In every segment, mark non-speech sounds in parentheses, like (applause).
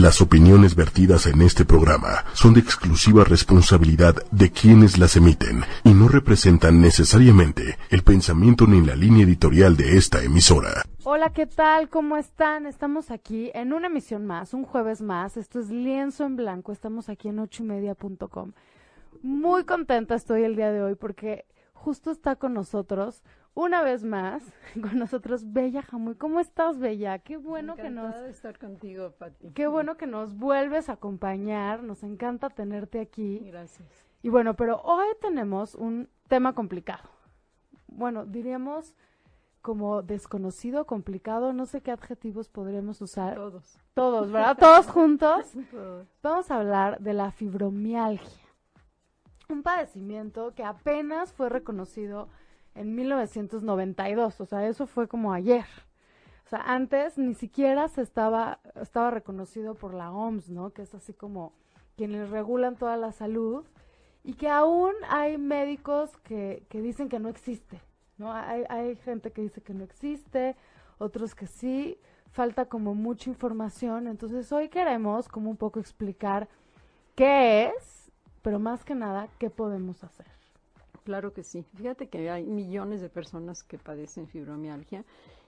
Las opiniones vertidas en este programa son de exclusiva responsabilidad de quienes las emiten y no representan necesariamente el pensamiento ni la línea editorial de esta emisora. Hola, ¿qué tal? ¿Cómo están? Estamos aquí en una emisión más, un jueves más. Esto es Lienzo en Blanco. Estamos aquí en ochoymedia.com. Muy contenta estoy el día de hoy porque justo está con nosotros una vez más (laughs) con nosotros Bella Jamuy. ¿Cómo estás, Bella? Qué bueno que nos de estar contigo, Pati. Qué bueno que nos vuelves a acompañar. Nos encanta tenerte aquí. Gracias. Y bueno, pero hoy tenemos un tema complicado. Bueno, diríamos como desconocido, complicado, no sé qué adjetivos podríamos usar. Todos. Todos, ¿verdad? Todos (laughs) juntos. Todos. Vamos a hablar de la fibromialgia. Un padecimiento que apenas fue reconocido en 1992, o sea, eso fue como ayer. O sea, antes ni siquiera se estaba, estaba reconocido por la OMS, ¿no? Que es así como quienes regulan toda la salud y que aún hay médicos que, que dicen que no existe, ¿no? Hay, hay gente que dice que no existe, otros que sí, falta como mucha información, entonces hoy queremos como un poco explicar qué es, pero más que nada, qué podemos hacer. Claro que sí. Fíjate que hay millones de personas que padecen fibromialgia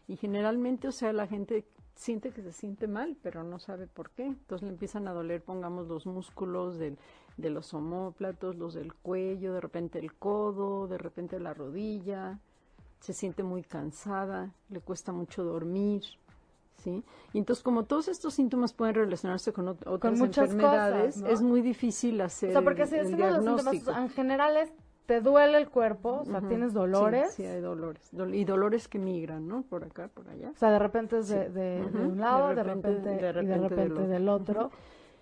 y generalmente, o sea, la gente siente que se siente mal, pero no sabe por qué. Entonces le empiezan a doler, pongamos, los músculos del, de los homóplatos, los del cuello, de repente el codo, de repente la rodilla, se siente muy cansada, le cuesta mucho dormir. ¿Sí? Y entonces, como todos estos síntomas pueden relacionarse con ot otras Con muchas enfermedades, cosas, ¿no? es muy difícil hacer O sea, porque el, si el decimos los diagnóstico. síntomas en general es, te duele el cuerpo, o sea, tienes dolores. Sí, sí, hay dolores. Dol- y dolores que migran, ¿no? Por acá, por allá. O sea, de repente es de, Sí. de- de Ujú. un lado, de De repente, y de repente del del otro.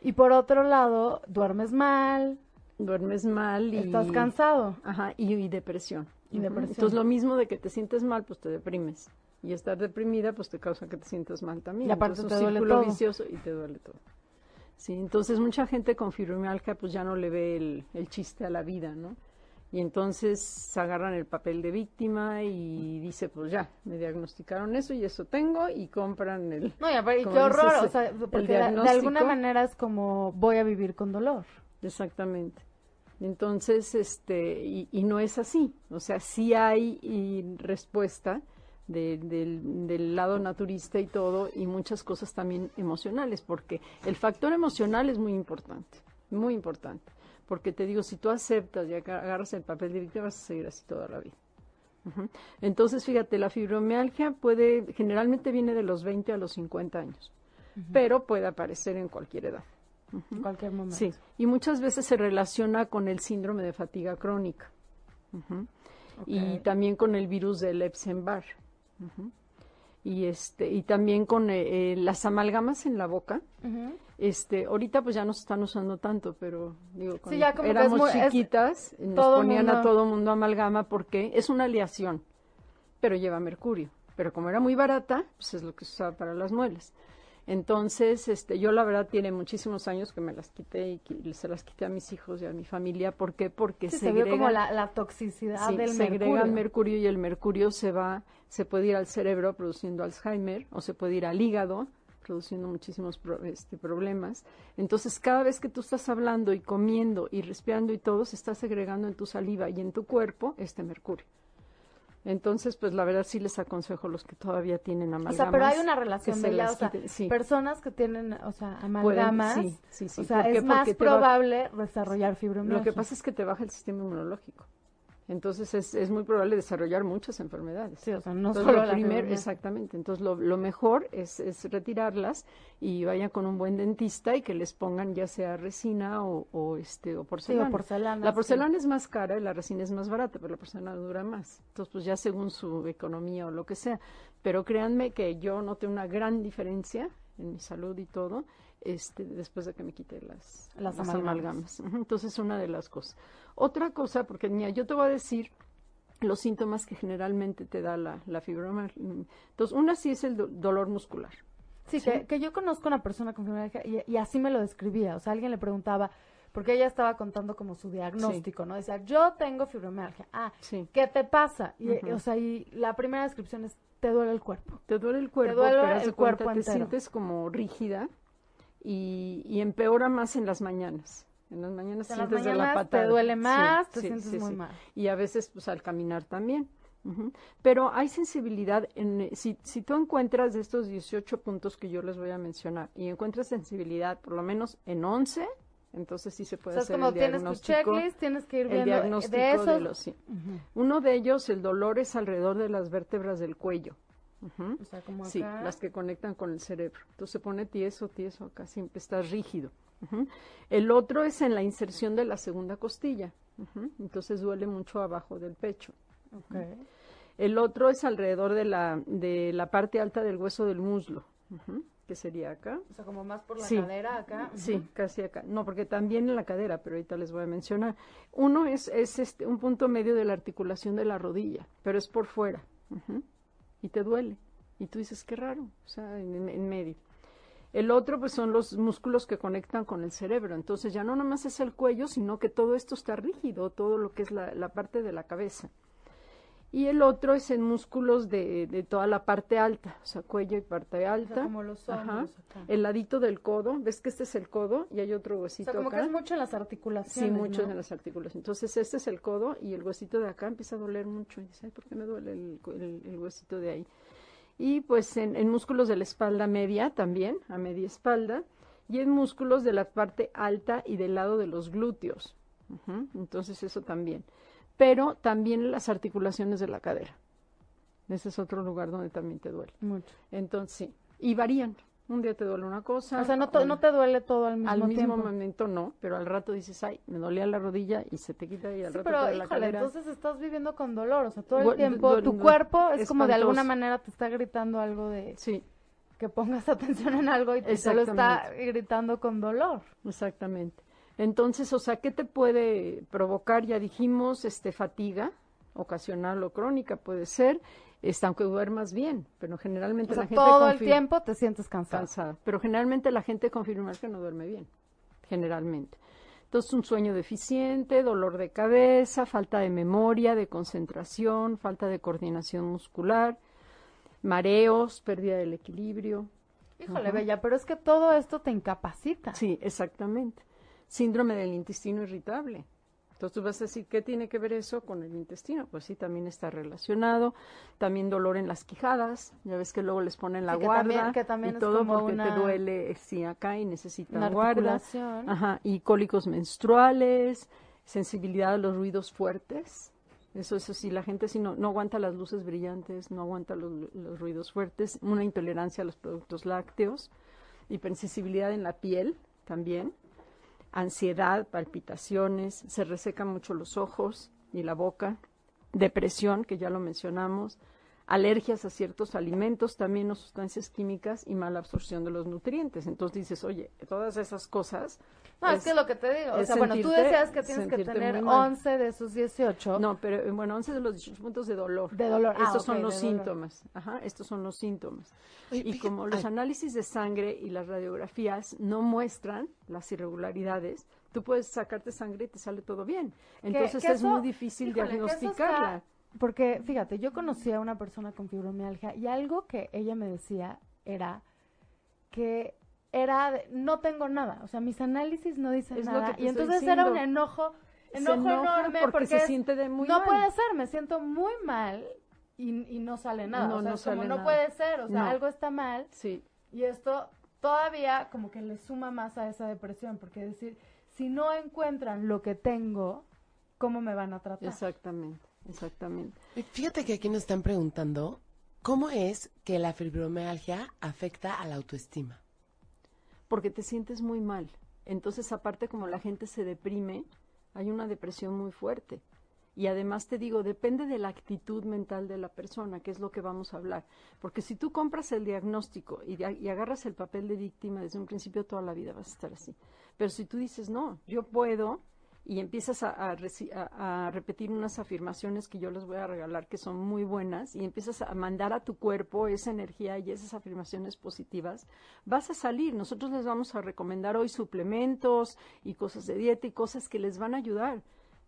Y por otro lado, duermes mal, Duermes mal y... estás cansado. Ajá, y, y depresión. Y depresión. Entonces, lo mismo de que te sientes mal, pues te deprimes. Y estar deprimida, pues te causa que te sientas mal también. Y aparte Entonces, te un duele todo. vicioso y te duele todo. Sí, entonces mucha gente con fibromialgia pues ya no le ve el, el chiste a la vida, ¿no? Y entonces se agarran el papel de víctima y dice, pues ya, me diagnosticaron eso y eso tengo y compran el... No, y, aparte- qué horror, dices, o sea, porque de, de alguna manera es como voy a vivir con dolor. Exactamente. Entonces, este, y, y no es así. O sea, sí hay y respuesta de- del, del lado naturista y todo, y muchas cosas también emocionales, porque el factor emocional es muy importante, muy importante. Porque te digo, si tú aceptas y aga- agarras el papel de víctima, vas a seguir así toda la vida. Entonces, fíjate, la fibromialgia puede, generalmente viene de los 20 a los 50 años, pero puede aparecer en cualquier edad. En cualquier momento. Sí, y muchas veces se relaciona con el síndrome de fatiga crónica y también con el virus del Epstein-Barr. Y este y también con eh, eh, las amalgamas en la boca. Este, ahorita pues ya no se están usando tanto, pero digo, cuando ya como éramos muy- es- chiquitas, nos ponían a todo mundo amalgama porque es una aleación, pero lleva mercurio. Pero como era muy barata, pues es lo que se usaba para las muelas. Entonces, este, yo la verdad tiene muchísimos años que me las quité y se las quité a mis hijos y a mi familia. ¿Por qué? Porque Sí, se vio como la, la toxicidad Sí, del segregan mercurio. mercurio y el mercurio se va, se puede ir al cerebro produciendo Alzheimer o se puede ir al hígado produciendo muchísimos pro- este, problemas. Entonces, cada vez que tú estás hablando y comiendo y respirando y todo, se está segregando en tu saliva y en tu cuerpo este mercurio. Entonces, pues la verdad sí les aconsejo a los que todavía tienen O amalgamas. sea, pero hay una relación de o sea, sí. personas que tienen, o sea, Pueden- amalgamas, sí, sí, sí. o sea, es más va- probable desarrollar fibromialgia. Lo que pasa es que te baja el sistema inmunológico. Entonces es, es muy probable desarrollar muchas enfermedades. Sí, o sea, no Entonces, solo lo la primer- fibromialgia. exactamente. Entonces, lo, lo mejor es, es retirarlas y vayan con un buen dentista y que les pongan ya sea resina o, o, este, o Sí, porcelana. o porcelana. La sí. porcelana es más cara y la resina es más barata, pero la porcelana dura más. Entonces, pues ya según su economía o lo que sea. Pero créanme que yo noté una gran diferencia en mi salud y todo este, después de que me quité las, Las las amalgamas. amalgamas. Entonces, una de las cosas. Otra cosa, porque mira, yo te voy a decir los síntomas que generalmente te da la, la fibromialgia. Entonces, una sí es el do- dolor muscular. Sí, Sí. Que, que yo conozco una persona con fibromialgia y, y así me lo describía. O sea, alguien le preguntaba, porque ella estaba contando como su diagnóstico, ¿no? Decía, yo tengo fibromialgia. Ah, Sí. ¿qué te pasa? Y, o sea, y la primera descripción es, te duele el cuerpo. Te duele el cuerpo, duele pero el cuenta, cuerpo te entero. sientes como rígida y, y empeora más en las mañanas. En las mañanas En las sientes de la patada. te duele Sí, más, te sientes muy mal. Y a veces, pues, al caminar también. Pero hay sensibilidad, en, si, si tú encuentras de estos 18 puntos que yo les voy a mencionar y encuentras sensibilidad por lo menos en 11, entonces sí se O puede sea, es hacer como el tienes tu diagnóstico. checklist, tienes que ir el viendo diagnóstico de de, esos. los... sí. Uno de ellos, el dolor, es alrededor de las vértebras del cuello. O sea, como Sí, acá. las que conectan con el cerebro. Entonces se pone tieso, tieso, acá siempre está rígido. El otro es en la inserción de la segunda costilla. Entonces duele mucho abajo del pecho. Ok. El otro es alrededor de la, de la parte alta del hueso del muslo, ujú, que sería acá. O sea, como más por la Sí. cadera acá. Sí, casi acá. No, porque también en la cadera, pero ahorita les voy a mencionar. Uno es, es este, un punto medio de la articulación de la rodilla, pero es por fuera. Y te duele. Y tú dices, qué raro, o sea, en, en medio. El otro, pues, son los músculos que conectan con el cerebro. Entonces, ya no nomás es el cuello, sino que todo esto está rígido, todo lo que es la, la parte de la cabeza. Y el otro es en músculos de, de toda la parte alta, o sea, cuello y parte O sea, alta. como los hombros acá. El ladito del codo, ves que este es el codo y hay otro O huesito sea, como que acá. es mucho en las Sí, articulaciones. mucho ¿no? en las articulaciones. Entonces, este es el codo y el huesito de acá empieza a doler mucho. Y dice, ay, ¿por qué me duele el, el- el huesito de ahí? Y pues en, en músculos de la espalda media también, a media espalda, y en músculos de la parte alta y del lado de los glúteos. Entonces, eso también. Pero también las articulaciones de la cadera. Ese es otro lugar donde también te duele. Mucho. Entonces, sí. Y varían. Un día te duele una cosa. O sea, no, te duele todo al mismo al mismo tiempo. momento no, pero al rato dices, ay, me dolía la rodilla y se te quita y al Sí, rato pero te duele la híjole, cadera. entonces estás viviendo con dolor, o sea, todo el Du- tiempo tu cuerpo es como de alguna manera te está gritando algo de Sí, que pongas (laughs) atención en algo y te solo está gritando con dolor. exactamente. Entonces, o sea, ¿qué te puede provocar? Ya dijimos, este, fatiga, ocasional o crónica puede ser, este, aunque duermas bien, pero generalmente O sea, la gente todo el tiempo te sientes cansado. cansada. Pero generalmente la gente confirma que no duerme bien, generalmente. Entonces, un sueño deficiente, dolor de cabeza, falta de memoria, de concentración, falta de coordinación muscular, mareos, pérdida del equilibrio. Híjole, Ajá. Bella, pero es que todo esto te incapacita. Sí, exactamente. Síndrome del intestino irritable. Entonces tú vas a decir, ¿qué tiene que ver eso con el intestino? Pues sí, también está relacionado. También dolor en las quijadas. Ya ves que luego les ponen la Sí, que guarda también- que también y es todo como porque una- te duele eh, sí, acá y Una necesitan guarda. Ajá, y cólicos menstruales, sensibilidad a los ruidos fuertes. Eso, eso sí, la gente sí no, no aguanta las luces brillantes, no aguanta los, los ruidos fuertes, una intolerancia a los productos lácteos, hipersensibilidad en la piel también, ansiedad, palpitaciones, se resecan mucho los ojos y la boca, depresión, que ya lo mencionamos, alergias a ciertos alimentos, también o sustancias químicas y mala absorción de los nutrientes. Entonces dices, oye, todas esas cosas. No, es, es- que es lo que te digo. O sea, bueno, tú sentirte- decías que tienes que sentirte tener muy mal. 11 de esos 18 No, pero eh, bueno, 11 de los 18 puntos de dolor. de dolor. Ah, Estos son los dolor. síntomas. Ajá, estos son los síntomas. Oye, y fíjate- como los ay. análisis de sangre y las radiografías no muestran las irregularidades, tú puedes sacarte sangre y te sale todo bien. Entonces que es eso- muy difícil híjole, que eso está- diagnosticarla. Porque, fíjate, yo conocí a una persona con fibromialgia y algo que ella me decía era que era, de, no tengo nada, o sea, mis análisis no dicen Es nada. y entonces era un enojo, Se enojo enorme porque se es, siente de muy no mal. puede ser, me siento muy mal y, y no sale nada. No, o sea, no como, no nada. puede ser, o sea, No. algo está mal Sí, y esto todavía como que le suma más a esa depresión, porque decir, si no encuentran lo que tengo, ¿cómo me van a tratar? exactamente, exactamente. Fíjate que aquí nos están preguntando cómo es que la fibromialgia afecta a la autoestima. porque te sientes muy mal. Entonces, aparte, como la gente se deprime, hay una depresión muy fuerte. Y además te digo, depende de la actitud mental de la persona, que es lo que vamos a hablar. Porque si tú compras el diagnóstico y agarras el papel de víctima desde un principio, toda la vida vas a estar así. Pero si tú dices, no, yo puedo, y empiezas a, repetir unas afirmaciones que yo les voy a regalar que son muy buenas, y empiezas a mandar a tu cuerpo esa energía y esas afirmaciones positivas, vas a salir. Nosotros les vamos a recomendar hoy suplementos y cosas de dieta y cosas que les van a ayudar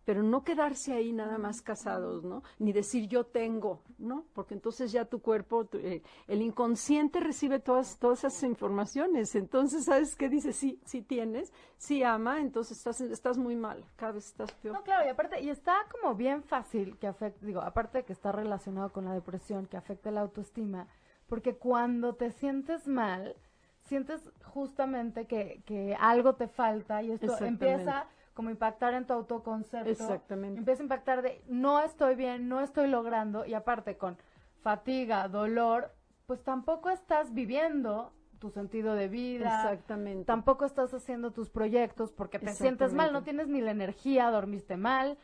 pero no quedarse ahí nada más casados, ¿no? Ni decir yo tengo, ¿no? Porque entonces ya tu cuerpo, tu- eh, el inconsciente recibe todas, todas esas informaciones, entonces, ¿sabes qué dice? Sí, sí tienes, sí ama, entonces estás, estás muy mal, cada vez estás peor. No, claro, y aparte, y está como bien fácil que afecte, digo, aparte de que está relacionado con la depresión, que afecte la autoestima, porque cuando te sientes mal, sientes justamente que, que algo te falta y esto empieza como impactar en tu autoconcepto. Exactamente. Empieza a impactar de no estoy bien, no estoy logrando, y aparte con fatiga, dolor, pues tampoco estás viviendo tu sentido de vida. Exactamente. Tampoco estás haciendo tus proyectos porque te sientes mal, no tienes ni la energía, dormiste mal.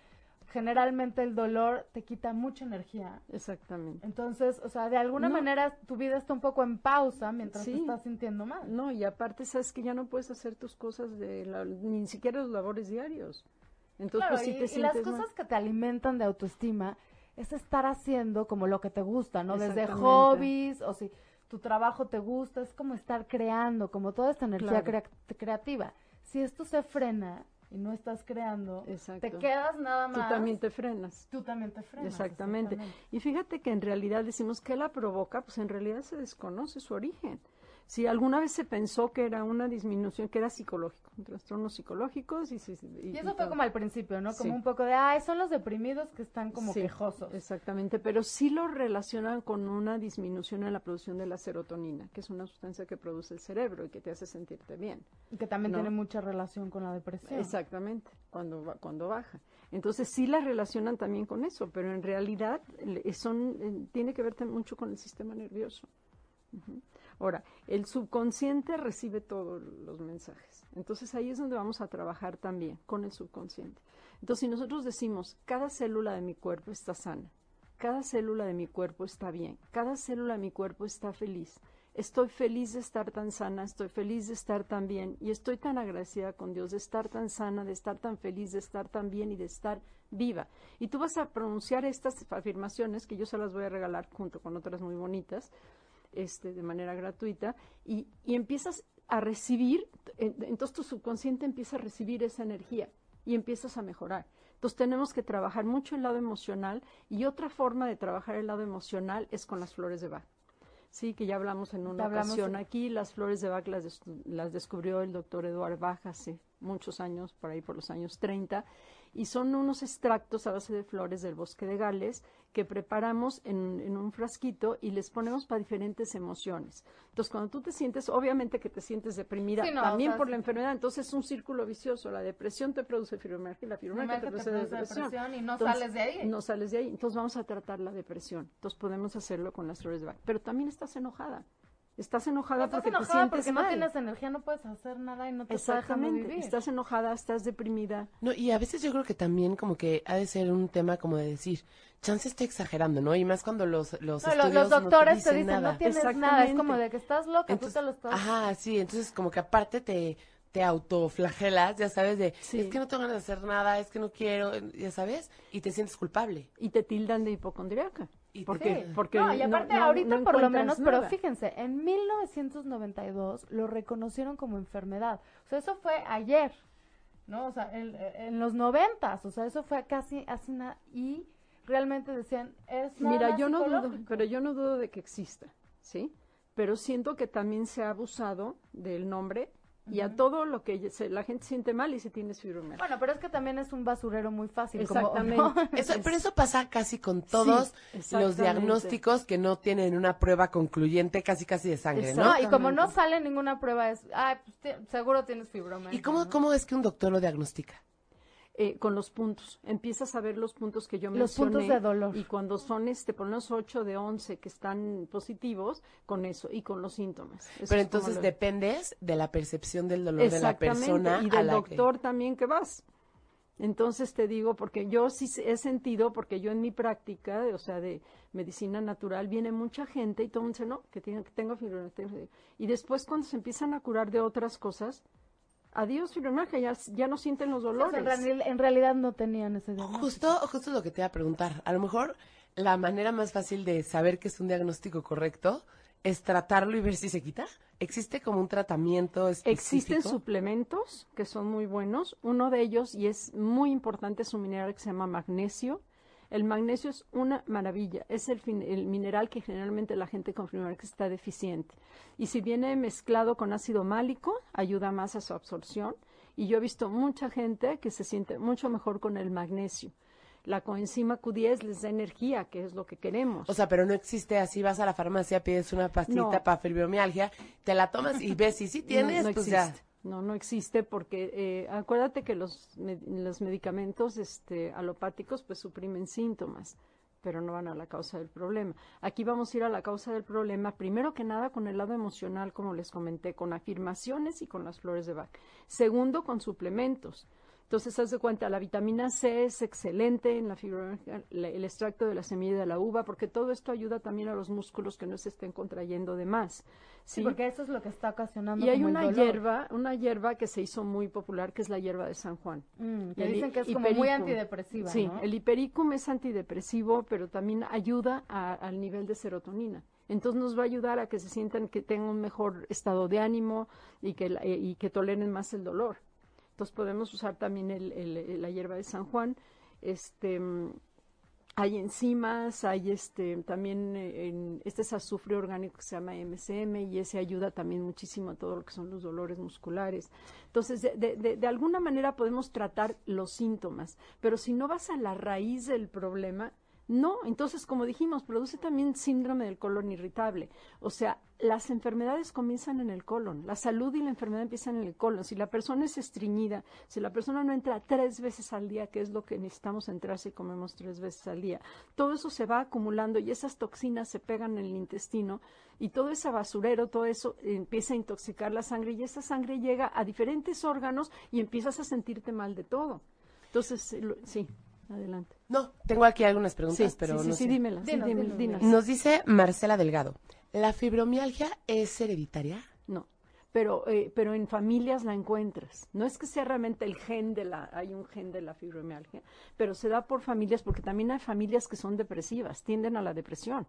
Generalmente el dolor te quita mucha energía. Exactamente. Entonces, o sea, de alguna No. manera tu vida está un poco en pausa mientras te estás sintiendo mal. No, y aparte sabes que ya no puedes hacer tus cosas de la- ni siquiera los labores diarios. Entonces, Claro, pues sí y, las mal. cosas que te alimentan de autoestima es estar haciendo como lo que te gusta, ¿no? Desde hobbies o si tu trabajo te gusta, es como estar creando, como toda esta energía Claro. crea- creativa. Si esto se frena y no estás creando, Exacto. te quedas nada Tú más. también te frenas. Tú también te frenas. Exactamente. Y fíjate que en realidad decimos que la provoca, pues en realidad se desconoce su origen. Si alguna vez se pensó que era una disminución, que era psicológico, trastornos psicológicos y, y- eso fue como al principio, ¿no? Como Sí. un poco de, ay, son los deprimidos que están como Sí, quejosos. Exactamente, pero sí lo relacionan con una disminución en la producción de la serotonina, que es una sustancia que produce el cerebro y que te hace sentirte bien. Y que también No. tiene mucha relación con la depresión. Exactamente, cuando, cuando baja. Entonces sí la relacionan también con eso, pero en realidad son, eh, tiene que ver mucho con el sistema nervioso. Ahora, el subconsciente recibe todos los mensajes. Entonces ahí es donde vamos a trabajar también, con el subconsciente. Entonces si nosotros decimos, cada célula de mi cuerpo está sana, cada célula de mi cuerpo está bien, cada célula de mi cuerpo está feliz, estoy feliz de estar tan sana, estoy feliz de estar tan bien y estoy tan agradecida con Dios de estar tan sana, de estar tan feliz, de estar tan bien y de estar viva. Y tú vas a pronunciar estas afirmaciones que yo se las voy a regalar junto con otras muy bonitas este, de manera gratuita y, y empiezas a recibir, en- entonces tu subconsciente empieza a recibir esa energía y empiezas a mejorar. Entonces tenemos que trabajar mucho el lado emocional y otra forma de trabajar el lado emocional es con las flores de Bach. Sí, que ya hablamos en una Hablamos ocasión de- aquí, las flores de Bach las, des- las descubrió el doctor Eduard Bach hace muchos años, por ahí por los años 30, y son unos extractos a base de flores del bosque de Gales que preparamos en, en un frasquito y les ponemos para diferentes emociones. Entonces, cuando tú te sientes, obviamente que te sientes deprimida, Sí, no, también o sea, por la enfermedad, entonces es un círculo vicioso. La depresión te produce fibromialgia y la fibromialgia te produce produce depresión. depresión y no Entonces, sales de ahí. No sales de ahí. Entonces vamos a tratar la depresión. Entonces podemos hacerlo con las flores de Bach. Pero también estás enojada. Estás enojada Estás porque te enojada sientes porque no tienes energía, no puedes hacer nada y no te está dejando Exactamente. vivir. Estás enojada, estás deprimida. No, y a veces yo creo que también como que ha de ser un tema como de decir, chance estoy exagerando, ¿no? Y más cuando los, los No, lo- estudios los no doctores te dicen dicen, nada. no tienes nada, es Exactamente. como de que estás loca, Entonces, tú te lo estás... Ajá, sí, entonces como que aparte te, te autoflagelas, ya sabes, de, Sí. es que no tengo ganas de hacer nada, es que no quiero, ya sabes, y te sientes culpable. Y te tildan de hipocondriaca. Y porque, Sí. porque no, y aparte no- ahorita no por lo menos, pero nada. fíjense, en 1992 lo reconocieron como enfermedad. O sea, eso fue ayer, ¿no? O sea, el- en los noventas, o sea, eso fue casi hace una... Y realmente decían, es nada Mira, yo no dudo, pero yo no dudo de que exista, ¿sí? Pero siento que también se ha abusado del nombre y a todo lo que se- la gente siente mal y se tiene fibromialgia. Bueno, pero es que también es un basurero muy fácil. como-. ¿no? (laughs) Eso, pero eso pasa casi con todos los diagnósticos que no tienen una prueba concluyente casi casi de sangre, ¿no? No, y como no sale ninguna prueba, es, ay, pues seguro tienes fibromialgia. ¿Y cómo, ¿no? cómo es que un doctor lo diagnostica? Eh, con los puntos. Empiezas a ver los puntos que yo Los mencioné. puntos de dolor. Y cuando son, este, por unos 8 de 11 que están positivos, con eso, y con los síntomas. Eso Pero entonces lo- dependes de la percepción del dolor de la persona y a del que- doctor también que vas. Entonces te digo, porque yo sí se- he sentido, porque yo en mi práctica, de- o sea, de medicina natural, viene mucha gente y todo mundo dice, no, que, tiene, que tengo fibromialgia". Y después cuando se empiezan a curar de otras cosas, adiós fibromialgia, ya, ya no sienten los O sea, dolores. en realidad no tenían ese diagnóstico. Justo, justo lo que te iba a preguntar. A lo mejor la manera más fácil de saber que es un diagnóstico correcto es tratarlo y ver si se quita? ¿Existe como un tratamiento específico? Existen suplementos que son muy buenos. Uno de ellos, y es muy importante, es un mineral que se llama magnesio. El magnesio es una maravilla. Es el, fin- el mineral que generalmente la gente con fibromialgia está deficiente. Y si viene mezclado con ácido málico, ayuda más a su absorción. Y yo he visto mucha gente que se siente mucho mejor con el magnesio. La coenzima Q10 les da energía, que es lo que queremos. O sea, pero no existe así, vas a la farmacia, pides una pastita No. para fibromialgia, te la tomas y ves si (laughs) sí tienes, no, no pues existe. ya. No, no existe porque eh, acuérdate que los, los medicamentos este, alopáticos pues suprimen síntomas, pero no van a la causa del problema. Aquí vamos a ir a la causa del problema, primero que nada con el lado emocional, como les comenté, con afirmaciones y con las flores de Bach. Segundo, con suplementos. Entonces, haz de cuenta, la vitamina C es excelente en la la- el extracto de la semilla de la uva, porque todo esto ayuda también a los músculos que no se estén contrayendo de más. Sí, ¿sí? porque eso es lo que está ocasionando Y hay como el una dolor. hierba, una hierba que se hizo muy popular, que es la hierba de San Juan. Mm, que El dicen que es como muy antidepresiva, Sí, ¿no? el hipericum es antidepresivo, pero también ayuda a- al nivel de serotonina. Entonces nos va a ayudar a que se sientan que tengan un mejor estado de ánimo y que, eh, y que toleren más el dolor. Entonces podemos usar también el- el- la hierba de San Juan. Este, hay enzimas, hay este también eh, en, este es azufre orgánico que se llama MSM y ese ayuda también muchísimo a todo lo que son los dolores musculares. Entonces, de, de, de alguna manera podemos tratar los síntomas, pero si no vas a la raíz del problema, no, entonces como dijimos, produce también síndrome del colon irritable. O sea, las enfermedades comienzan en el colon, la salud y la enfermedad empiezan en el colon. Si la persona es estreñida, si la persona no entra tres veces al día, que es lo que necesitamos entrar si comemos tres veces al día, todo eso se va acumulando y esas toxinas se pegan en el intestino y todo ese basurero, todo eso empieza a intoxicar la sangre y esa sangre llega a diferentes órganos y empiezas a sentirte mal de todo. Entonces, sí, adelante. No, tengo aquí algunas Sí, preguntas, pero sí, sí, no sí, sé. dímelas, sí. Nos dice Marcela Delgado, ¿la fibromialgia es hereditaria? No, pero, eh, pero en familias la encuentras. No es que sea realmente el gen de la, hay un gen de la fibromialgia, pero se da por familias porque también hay familias que son depresivas, tienden a la depresión.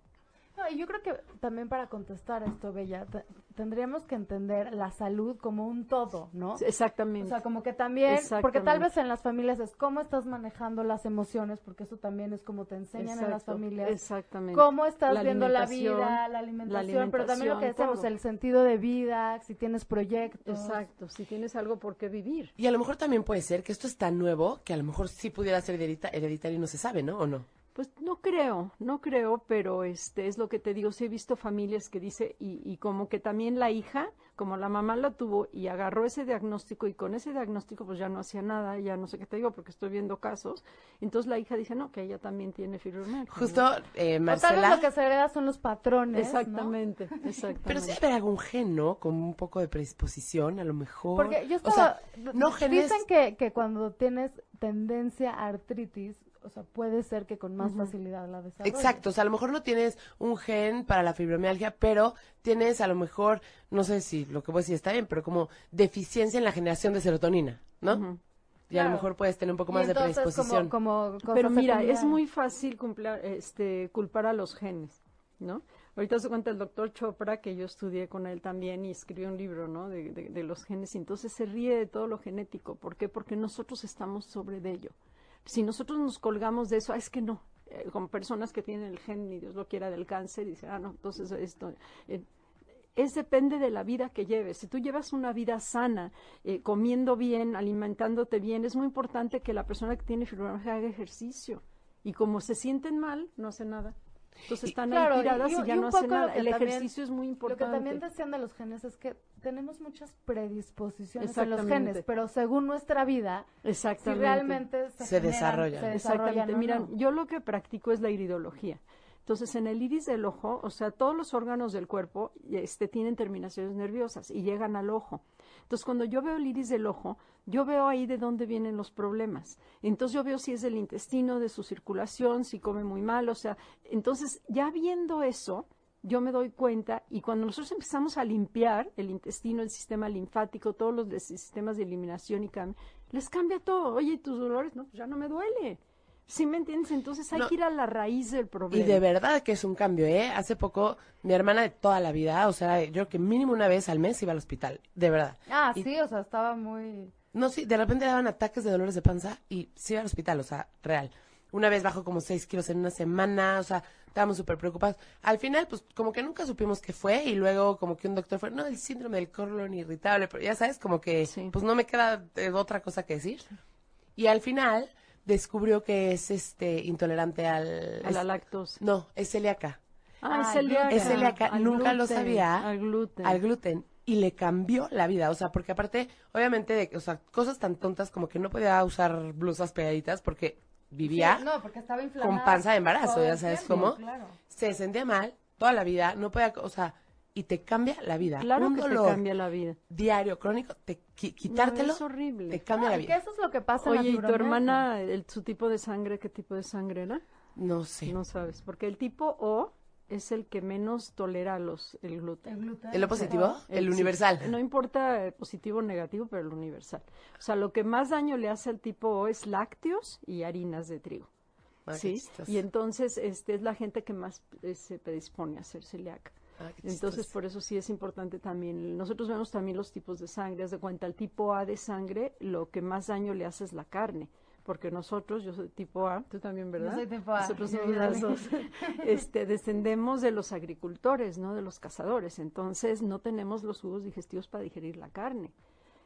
No, y yo creo que también para contestar esto, Bella, te- tendríamos que entender la salud como un todo, ¿no? Exactamente. O sea, como que también, porque tal vez en las familias es cómo estás manejando las emociones, porque eso también es como te enseñan en las Exacto, familias. Exactamente. Cómo estás La viendo la vida, la alimentación, pero también lo que decíamos, todo. el sentido de vida, si tienes proyectos. Exacto, si tienes algo por qué vivir. Y a lo mejor también puede ser que esto es tan nuevo que a lo mejor sí pudiera ser heredita- hereditario y no se sabe, ¿no? ¿O no? Pues no creo, no creo, pero este es lo que te digo, sí he visto familias que dice y, y como que también la hija, como la mamá la tuvo y agarró ese diagnóstico y con ese diagnóstico pues ya no hacía nada, ya no sé qué te digo porque estoy viendo casos, entonces la hija dice no, que ella también tiene fibromialgia. ¿no? Justo, eh, O tal vez Marcela... lo que se hereda son los patrones. ¿no? Exactamente, (laughs) exactamente. Pero sí debe haber algún gen, ¿no? Con un poco de predisposición, a lo mejor. Porque yo O sea, estaba, no genes... dicen que, que cuando tienes tendencia a artritis, o sea, puede ser que con más facilidad la desarrolles. Exacto, o sea, a lo mejor no tienes un gen para la fibromialgia, pero tienes a lo mejor, no sé si lo que voy a decir está bien, pero como deficiencia en la generación de serotonina, ¿no? Y a lo mejor puedes tener un poco Y más de predisposición. Como, Pero mira, es muy fácil cumplir- este, culpar a los genes, ¿no? Ahorita se cuenta el doctor Chopra, que yo estudié con él también y escribió un libro, ¿no? De, de- de los genes. Y entonces se ríe de todo lo genético. ¿Por qué? Porque nosotros estamos sobre de ello. Si nosotros nos colgamos de eso, ah, es que no. Eh, con personas que tienen el gen, ni Dios lo quiera, del cáncer, y dicen, ah, no, entonces esto. eh, es depende de la vida que lleves. Si tú llevas una vida sana, eh, comiendo bien, alimentándote bien, es muy importante que la persona que tiene fibromialgia haga ejercicio. Y como se sienten mal, no hace nada. Entonces están Claro, ahí tiradas y, y- ya y no un hacen lo nada. que El también- ejercicio es muy Lo importante. que también decían de los genes es que tenemos muchas predisposiciones en los Exactamente. genes, pero según nuestra vida, si Exactamente. realmente se, Se generan- desarrollan. se Exactamente. desarrollan Mira, no. yo lo que practico es la iridología. Entonces, en el iris del ojo, o sea, todos los órganos del cuerpo este, tienen terminaciones nerviosas y llegan al ojo. Entonces, cuando yo veo el iris del ojo, yo veo ahí de dónde vienen los problemas. Entonces, yo veo si es del intestino, de su circulación, si come muy mal, o sea, entonces, ya viendo eso, yo me doy cuenta y cuando nosotros empezamos a limpiar el intestino, el sistema linfático, todos los sistemas de eliminación y cambio, les cambia todo. Oye, ¿y tus dolores? No, pues ya no me duele. ¿Sí me entiendes? Entonces hay No. que ir a la raíz del problema. Y de verdad que es un cambio, ¿eh? Hace poco, mi hermana de toda la vida, o sea, yo que mínimo una vez al mes iba al hospital, de verdad. Ah, Y- sí, o sea, estaba muy... No, sí, de repente daban ataques de dolores de panza y se iba al hospital, o sea, real. Una vez bajó como 6 kilos en una semana, o sea, estábamos súper preocupados. Al final, pues, como que nunca supimos qué fue y luego como que un doctor fue, no, el síndrome del colon irritable, pero ya sabes, como que, Sí. pues no me queda eh, otra cosa que decir. Y al final descubrió que es, este, intolerante al... A la es- lactosa. no, es celíaca. Ah, es Ah, celíaca. Es celíaca, Al nunca lo sabía. Al gluten. al gluten y le cambió la vida, o sea, porque aparte, obviamente, de, o sea, cosas tan tontas como que no podía usar blusas pegaditas porque vivía, Sí, no, porque estaba inflamada. con panza de embarazo, ya sabes tiempo, cómo. Claro. se sentía mal toda la vida, no podía, o sea, y te cambia la vida. Claro Un que dolor te cambia la vida. diario, crónico, te, qui- quitártelo, No, es horrible. te cambia la Ah, que vida. eso es lo que pasa en la Oye, ¿y tu hermana, el- su tipo de sangre, qué tipo de sangre era? No sé. No sabes, porque el tipo O es el que menos tolera los, el gluten. El gluten. ¿El positivo? El sí. universal. No importa eh, positivo o negativo, pero el universal. O sea, lo que más daño le hace al tipo O es lácteos y harinas de trigo. Ah, ¿sí? Y entonces este es la gente que más eh, se predispone a ser celíaca. Ah, Entonces, por eso sí es importante también. Nosotros vemos también los tipos de sangre. De cuenta, el tipo A de sangre, lo que más daño le hace es la carne. Porque nosotros, yo soy tipo A, tú también, ¿verdad? soy tipo A, Nosotros yo somos las dos. (laughs) Este, descendemos de los agricultores, ¿no? De los cazadores. Entonces, no tenemos los jugos digestivos para digerir la carne.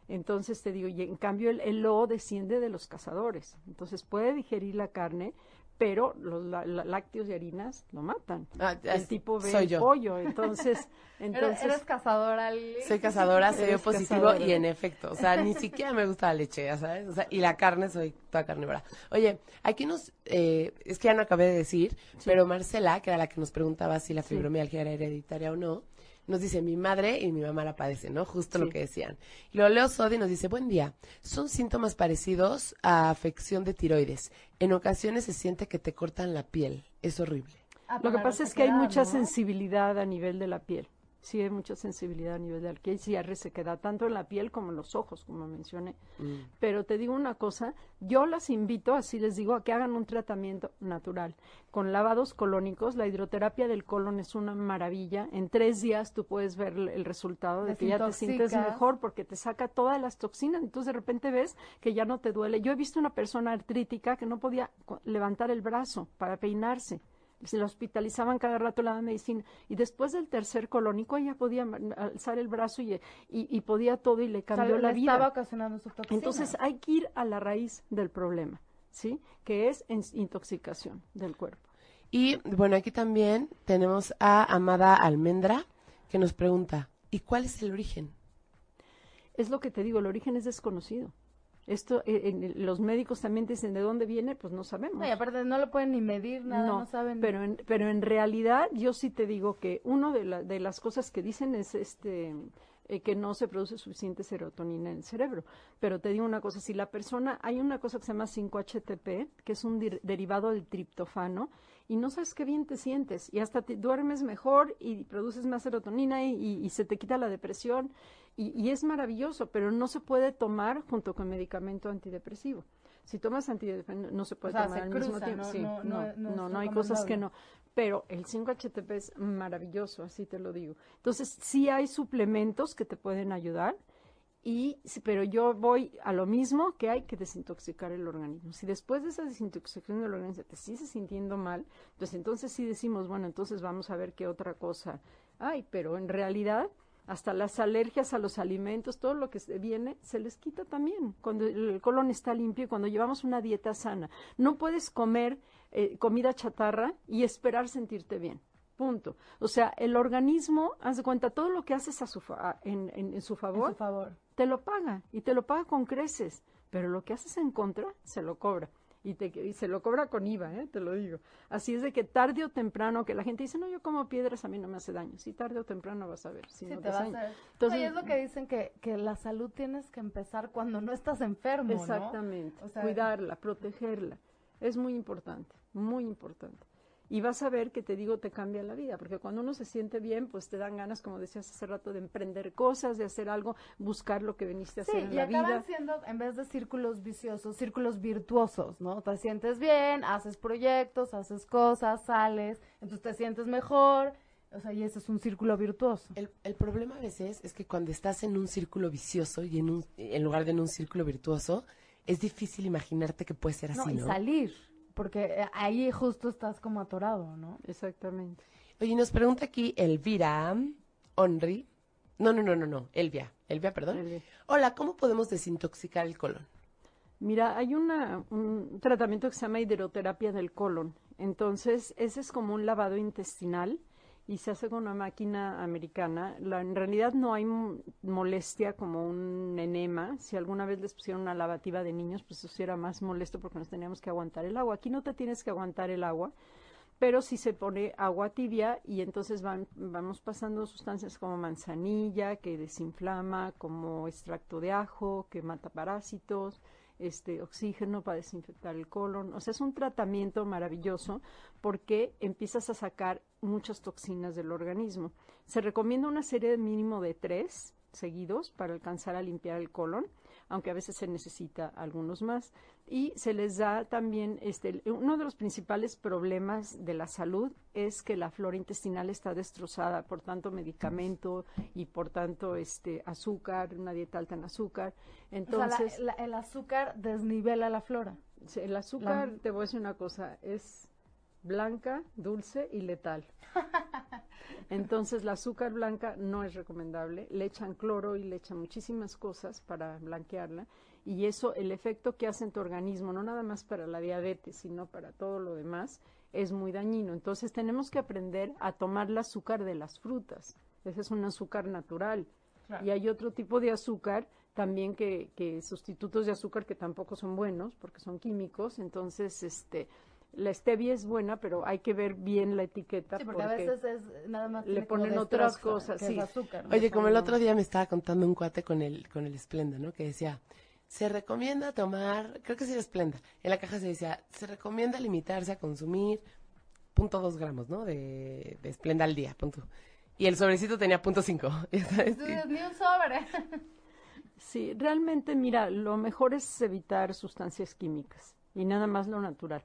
Entonces, te digo, y en cambio, el, el O desciende de los cazadores. Entonces, puede digerir la carne, pero los la- la- lácteos y harinas lo matan. Ah, El es- tipo ve soy el yo. pollo, (laughs) entonces, ¿Eres, entonces eres cazadora? Soy cazadora, soy positivo cazadora. y en efecto, o sea, ni siquiera me gusta la leche, ya sabes, o sea, y la carne soy toda carnívora. Oye, aquí nos, eh, es que ya no acabé de decir, pero Marcela, que era la que nos preguntaba si la Sí. fibromialgia era hereditaria o no, nos dice, mi madre y mi mamá la padecen, ¿no? Justo lo que decían. Y luego Leo Sodi nos dice, buen día, son síntomas parecidos a afección de tiroides. En ocasiones se siente que te cortan la piel, es horrible. Ah, Lo que pasa es que hay mucha ¿no? sensibilidad a nivel de la piel. Sí, hay mucha sensibilidad a nivel de la piel. Sí, hay resequedad, tanto en la piel como en los ojos, como mencioné. Mm. Pero te digo una cosa, yo las invito, así les digo, a que hagan un tratamiento natural. Con lavados colónicos, la hidroterapia del colon es una maravilla. En tres días tú puedes ver el resultado de que ya te sientes mejor porque te saca todas las toxinas. Entonces de repente ves que ya no te duele. Yo he visto una persona artrítica que no podía levantar el brazo para peinarse. Se la hospitalizaban cada rato, le daban medicina. Y después del tercer colónico, ella podía alzar el brazo y, y, y podía todo y le O sea, cambió le la vida. estaba ocasionando su toxina. Entonces hay que ir a la raíz del problema, ¿sí? Que es intoxicación del cuerpo. Y bueno, aquí también tenemos a Amada Almendra que nos pregunta, ¿y cuál es el origen? Es lo que te digo, el origen es desconocido. Esto, eh, en- los médicos también dicen de dónde viene, pues no sabemos. No, y aparte no lo pueden ni medir, nada, no, saben. Pero en, pero en realidad yo sí te digo que una de, la- de las cosas que dicen es este eh, que no se produce suficiente serotonina en el cerebro. Pero te digo una cosa, si la persona, hay una cosa que se llama 5-HTP, que es un dir- derivado del triptofano, y no sabes qué bien te sientes, y hasta te duermes mejor y produces más serotonina y, y- y se te quita la depresión, y, y es maravilloso, pero no se puede tomar junto con medicamento antidepresivo. Si tomas antidepresivo, no se puede sea, tomar se al mismo tiempo. no- Sí, no- no, no- no hay cosas que no. Pero el 5-HTP es maravilloso, así te lo digo. Entonces, sí hay suplementos que te pueden ayudar, y, pero yo voy a lo mismo que hay que desintoxicar el organismo. Si después de esa desintoxicación del organismo te sigues sintiendo mal, pues entonces sí decimos, bueno, entonces vamos a ver qué otra cosa hay, pero en realidad hasta las alergias a los alimentos, todo lo que se viene, se les quita también cuando el colon está limpio y cuando llevamos una dieta sana. No puedes comer eh, comida chatarra y esperar sentirte bien. Punto. O sea, el organismo, haz de cuenta, todo lo que haces a su fa- en, en- en su En favor, su favor. te lo paga y te lo paga con creces, pero lo que haces en contra se lo cobra. Y, te, y se lo cobra con IVA, ¿eh? te lo digo. Así es de que tarde o temprano, que la gente dice, no, yo como piedras, a mí no me hace daño. Sí, tarde o temprano vas a ver. Si Sí, no te va a hacer. Entonces- es lo que dicen que, que la salud tienes que empezar cuando no estás enfermo, ¿no? Exactamente. O sea- Cuidarla, protegerla. Es muy importante, muy importante. Y vas a ver que te digo, te cambia la vida, porque cuando uno se siente bien, pues te dan ganas, como decías hace rato, de emprender cosas, de hacer algo, buscar lo que viniste a hacer en y la acaban vida. siendo, en vez de círculos viciosos, círculos virtuosos, ¿no? Te sientes bien, haces proyectos, haces cosas, sales, entonces te sientes mejor, o sea, y ese es un círculo virtuoso. El, el problema a veces es que cuando estás en un círculo vicioso y en, un, en lugar de en un círculo virtuoso, es difícil imaginarte que puede ser así, No, ¿no? y salir, porque eh, ahí justo estás como atorado, ¿no? Exactamente. Oye, nos pregunta aquí Elvira Onri. No, no, no, no, no. Elvia. Elvia, perdón. Elvia. Hola, ¿cómo podemos desintoxicar el colon? Mira, hay una, un tratamiento que se llama hidroterapia del colon. Entonces, ese es como un lavado intestinal y se hace con una máquina americana. La- en realidad no hay molestia como un enema. Si alguna vez les pusieron una lavativa de niños, pues eso sí era más molesto porque nos teníamos que aguantar el agua. Aquí no te tienes que aguantar el agua, pero sí se pone agua tibia y entonces van, vamos pasando sustancias como manzanilla, que desinflama, como extracto de ajo, que mata parásitos, este oxígeno para desinfectar el colon. O sea, es un tratamiento maravilloso porque empiezas a sacar muchas toxinas del organismo. Se recomienda una serie mínimo de tres seguidos para alcanzar a limpiar el colon, aunque a veces se necesita algunos más. Y se les da también, este, uno de los principales problemas de la salud es que la flora intestinal está destrozada por tanto medicamento y por tanto este azúcar, una dieta alta en azúcar. Entonces, o sea, la- la- el azúcar desnivela la flora. El azúcar, La- te voy a decir una cosa, es blanca, dulce y letal. (laughs) Entonces, la azúcar blanca no es recomendable. Le echan cloro y le echan muchísimas cosas para blanquearla. Y eso, el efecto que hace en tu organismo, no nada más para la diabetes, sino para todo lo demás, es muy dañino. Entonces, tenemos que aprender a tomar el azúcar de las frutas. Ese es un azúcar natural. Y hay otro tipo de azúcar también que, que sustitutos de azúcar que tampoco son buenos porque son químicos. Entonces, este, la stevia es buena, pero hay que ver bien la etiqueta Sí, porque, a veces es nada más le como ponen otras cosas, que sí. es azúcar. ¿no? Oye, como el otro día me estaba contando un cuate con el, con el Splenda, ¿no? Que decía, se recomienda tomar, creo que sí era Splenda, en la caja se decía, se recomienda limitarse a consumir punto dos gramos, ¿no? De, de Splenda al día, punto. Y el sobrecito tenía punto cinco. (laughs) Entonces, ni un sobre. Sí, realmente, mira, lo mejor es evitar sustancias químicas y nada más lo natural.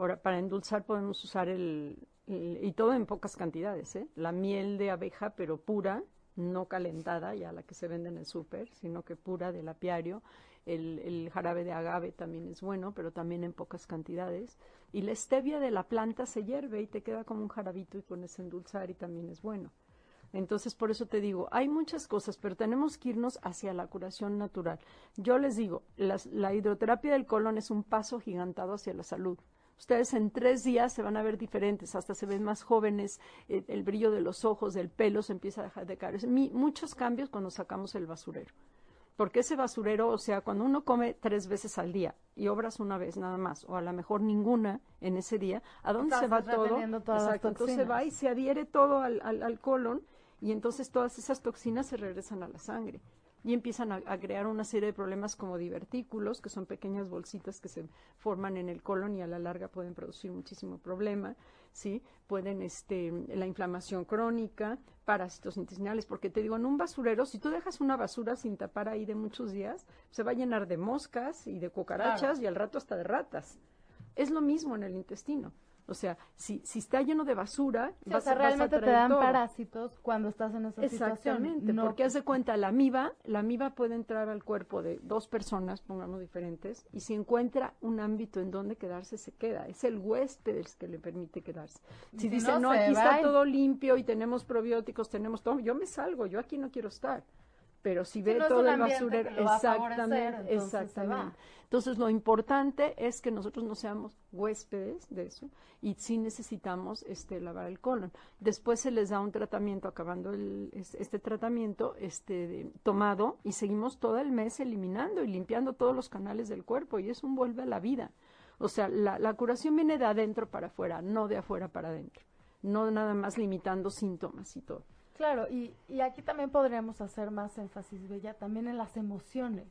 Ahora, para endulzar podemos usar el, y todo en pocas cantidades, ¿eh? La miel de abeja, pero pura, no calentada, ya la que se vende en el súper, sino que pura del apiario. El, el jarabe de agave también es bueno, pero también en pocas cantidades. Y la stevia de la planta se hierve y te queda como un jarabito y pones a endulzar y también es bueno. Entonces, por eso te digo, hay muchas cosas, pero tenemos que irnos hacia la curación natural. Yo les digo, las- la hidroterapia del colon es un paso gigantado hacia la salud. Ustedes en tres días se van a ver diferentes, hasta se ven más jóvenes, eh, el brillo de los ojos, del pelo se empieza a dejar de caer. Mi- muchos cambios cuando sacamos el basurero. Porque ese basurero, o sea, cuando uno come tres veces al día y obras una vez nada más, o a lo mejor ninguna en ese día, ¿a dónde Estás se va todo? Exacto, entonces se va y se adhiere todo al, al, al colon y entonces todas esas toxinas se regresan a la sangre y empiezan a, a crear una serie de problemas como divertículos, que son pequeñas bolsitas que se forman en el colon y a la larga pueden producir muchísimo problema, ¿sí? Pueden, este, la inflamación crónica, parásitos intestinales, porque te digo, en un basurero, si tú dejas una basura sin tapar ahí de muchos días, se va a llenar de moscas y de cucarachas y al rato hasta de ratas. Es lo mismo en el intestino. O sea, si, si está lleno de basura, Sí, o vas, sea, a- vas a realmente te dan todo. parásitos cuando estás en esa Exactamente, situación. No, porque haz de cuenta, la amiba, la amiba puede entrar al cuerpo de dos personas, pongamos diferentes, y si encuentra un ámbito en donde quedarse, se queda. Es el huésped el que le permite quedarse. Si si dice, no, aquí va está todo limpio y tenemos probióticos, tenemos todo, yo me salgo, yo aquí no quiero estar. Pero si ve no es todo un el basurero, favorecer, exactamente, entonces exactamente. Entonces, lo importante es que nosotros no seamos huéspedes de eso y sí necesitamos este, lavar el colon. Después se les da un tratamiento, acabando el- es- este tratamiento este, de- tomado y seguimos todo el mes eliminando y limpiando todos los canales del cuerpo y eso vuelve a la vida. O sea, la, la curación viene de adentro para afuera, no de afuera para adentro. No nada más limitando síntomas y todo. Claro, y, y aquí también podríamos hacer más énfasis, Bella, también en las emociones.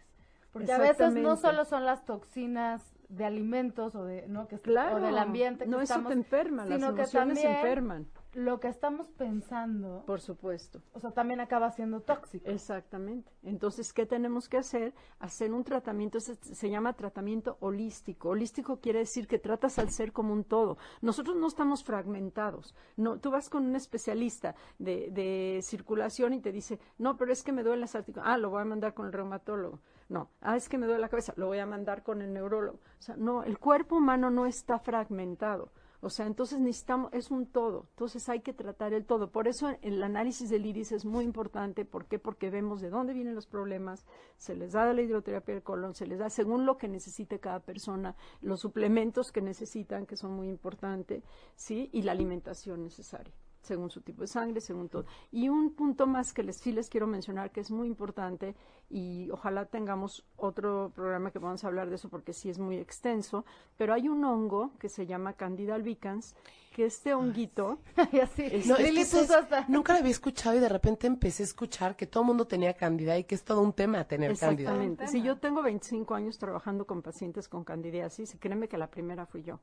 Porque a veces no solo son las toxinas de alimentos o de no que Claro. o del ambiente que no, eso estamos, te enferma, las sino que también enferman, lo que estamos pensando, por supuesto. o sea, también acaba siendo tóxico. Exactamente. Entonces, ¿qué tenemos que hacer? Hacer un tratamiento, se, se llama tratamiento holístico. Holístico quiere decir que tratas al ser como un todo. Nosotros no estamos fragmentados. No, tú vas con un especialista de, de circulación y te dice, no, pero es que me duele las articulaciones. Ah, lo voy a mandar con el reumatólogo. No, ah, es que me duele la cabeza. Lo voy a mandar con el neurólogo. O sea, no, el cuerpo humano no está fragmentado. O sea, entonces necesitamos, es un todo, entonces hay que tratar el todo. Por eso el análisis del iris es muy importante. ¿Por qué? Porque vemos de dónde vienen los problemas, se les da la hidroterapia del colon, se les da según lo que necesite cada persona, los suplementos que necesitan, que son muy importantes, ¿sí? Y la alimentación necesaria según su tipo de sangre, según todo. Y un punto más que les, sí les quiero mencionar que es muy importante y ojalá tengamos otro programa que vamos a hablar de eso porque sí es muy extenso, pero hay un hongo que se llama Candida albicans, que este honguito. (laughs) No, es es- nunca lo había escuchado y de repente empecé a escuchar que todo el mundo tenía cándida y que es todo un tema tener cándida. exactamente, si yo tengo 25 años trabajando con pacientes con candidiasis, y créeme que la primera fui yo,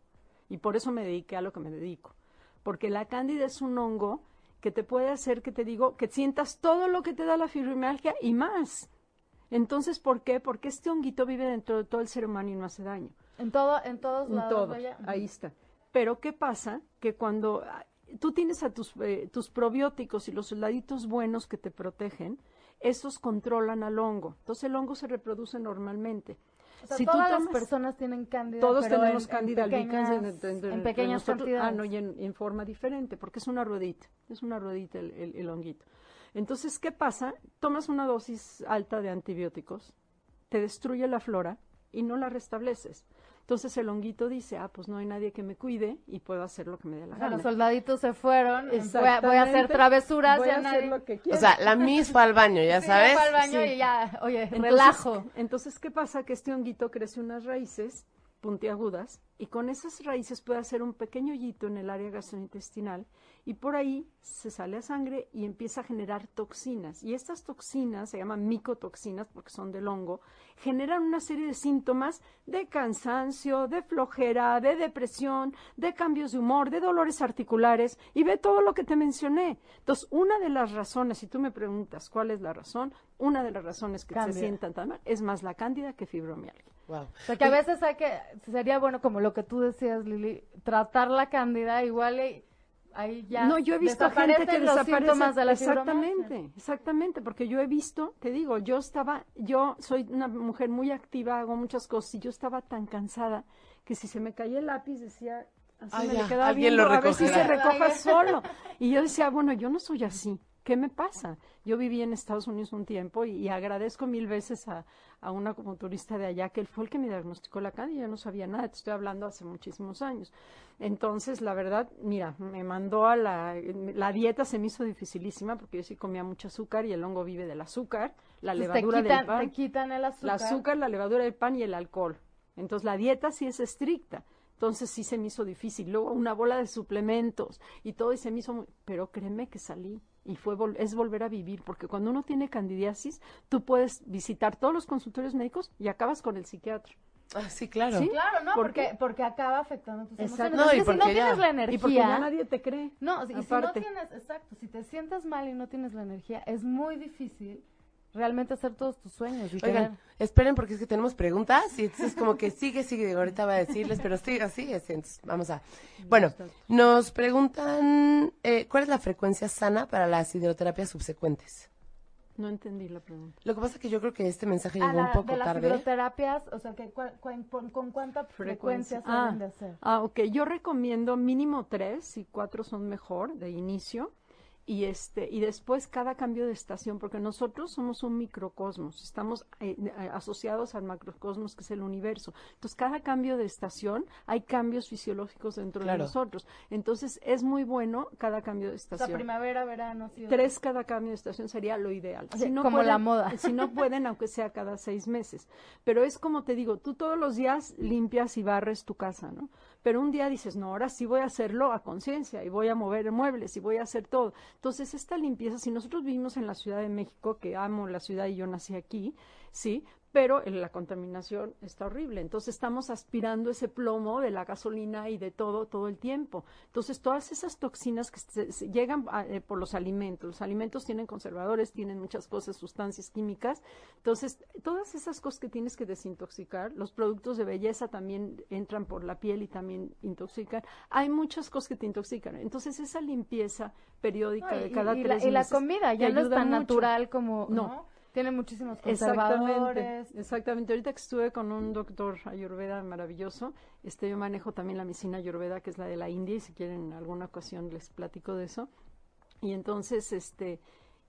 y por eso me dediqué a lo que me dedico, porque la cándida es un hongo que te puede hacer que te digo que sientas todo lo que te da la fibromialgia y más. Entonces, ¿por qué? Porque este honguito vive dentro de todo el ser humano y no hace daño. En todo, en todos En lados. todo, vaya. ahí está. Pero ¿qué pasa? Que cuando ah, tú tienes a tus, eh, tus probióticos y los soldaditos buenos que te protegen, esos controlan al hongo. Entonces el hongo se reproduce normalmente. O sea, Si todas las personas tienen cándida. Todos tenemos en- en cándida albicans pequeñas- en, en- en- en en pequeñas cantidades. Ah, no, y en, en forma diferente, porque es una ruedita, es una ruedita el, el- el honguito. Entonces, ¿qué pasa? Tomas una dosis alta de antibióticos, te destruye la flora y no la restableces. Entonces el honguito dice, ah, pues no hay nadie que me cuide y puedo hacer lo que me dé la O sea, gana. los soldaditos se fueron. Voy a, voy a hacer travesuras. Voy ya a hacer nadie- lo que O quiera. sea, la Miss fue al baño, ya Sí, sabes. fue al baño Sí. y ya, oye, Entonces, relajo. Entonces, ¿qué pasa? Que este honguito crece unas raíces puntiagudas y con esas raíces puede hacer un pequeño hoyito en el área gastrointestinal y por ahí se sale a sangre y empieza a generar toxinas. Y estas toxinas se llaman micotoxinas porque son del hongo, generan una serie de síntomas de cansancio, de flojera, de depresión, de cambios de humor, de dolores articulares y ve todo lo que te mencioné. Entonces, una de las razones, si tú me preguntas cuál es la razón, una de las razones que Cándida. se sientan tan mal es más la cándida que fibromialgia. Wow. O sea, que a veces hay que, sería bueno, como lo que tú decías, Lili, tratar la cándida igual y ahí ya no, yo he visto gente que los desaparece. síntomas de la exactamente, exactamente, porque yo he visto, te digo, yo estaba, yo soy una mujer muy activa, hago muchas cosas y yo estaba tan cansada que si se me caía el lápiz decía, así Ay, me ya, le quedaba lo a ver si se recoja solo. Y yo decía, bueno, yo no soy así. ¿Qué me pasa? Yo viví en Estados Unidos un tiempo y, y agradezco mil veces a, a una como turista de allá que él fue el que me diagnosticó la cándida. Yo no sabía nada, te estoy hablando hace muchísimos años. Entonces, la verdad, mira, me mandó a la... La dieta se me hizo dificilísima porque yo sí comía mucho azúcar y el hongo vive del azúcar, la Entonces, levadura quitan, del pan te quitan el azúcar. el azúcar, la levadura del pan y el alcohol. Entonces la dieta sí es estricta. Entonces sí se me hizo difícil. Luego una bola de suplementos y todo y se me hizo muy... Pero créeme que salí y fue vol- es volver a vivir porque cuando uno tiene candidiasis tú puedes visitar todos los consultorios médicos y acabas con el psiquiatra. Ah, sí, claro. Sí. Claro, ¿no? ¿Por Porque, porque acaba afectando tus Exacto. emociones. No, Es y que si no porque ya- tienes la Y energía... porque ya nadie te cree. No, y si no tienes, exacto, si te sientes mal y no tienes la energía, es muy difícil realmente hacer todos tus sueños. Y Oigan, tener- esperen porque es que tenemos preguntas y entonces como que sigue, sigue, ahorita voy a decirles, pero sí, así es, entonces vamos a... Bueno, nos preguntan eh, cuál es la frecuencia sana para las hidroterapias subsecuentes. No entendí la pregunta. Lo que pasa es que yo creo que este mensaje llegó la- un poco de las tarde. hidroterapias, o sea, que, cua- cua- con, con cuánta frecuencia, se deben de hacer? Ah, ok. Yo recomiendo mínimo tres y cuatro son mejor de inicio. Y, este, y después cada cambio de estación, porque nosotros somos un microcosmos, estamos eh, eh, asociados al macrocosmos que es el universo. Entonces, cada cambio de estación hay cambios fisiológicos dentro Claro. de nosotros. Entonces, es muy bueno cada cambio de O sea, estación. primavera, verano, sí. Tres cada cambio de estación sería lo ideal. Sí, como la moda. Si no pueden, aunque sea cada seis meses. Pero es como te digo, tú todos los días limpias y barres tu casa, ¿no? Pero un día dices, no, ahora sí voy a hacerlo a conciencia y voy a mover muebles y voy a hacer todo. Entonces, esta limpieza, si nosotros vivimos en la Ciudad de México, que amo la ciudad y yo nací aquí, sí, pero la contaminación está horrible. Entonces estamos aspirando ese plomo de la gasolina y de todo todo el tiempo. Entonces todas esas toxinas que se, se llegan a, eh, por los alimentos, los alimentos tienen conservadores, tienen muchas cosas, sustancias químicas. Entonces todas esas cosas que tienes que desintoxicar, los productos de belleza también entran por la piel y también intoxican. Hay muchas cosas que te intoxican. Entonces esa limpieza periódica No, de cada y tres la, y la comida ya no es tan mucho. natural como No. no. Tiene muchísimos conservadores. exactamente. Ahorita que estuve con un doctor ayurveda maravilloso, este, yo manejo también la medicina ayurveda, que es la de la India, y si quieren en alguna ocasión les platico de eso. Y entonces, este,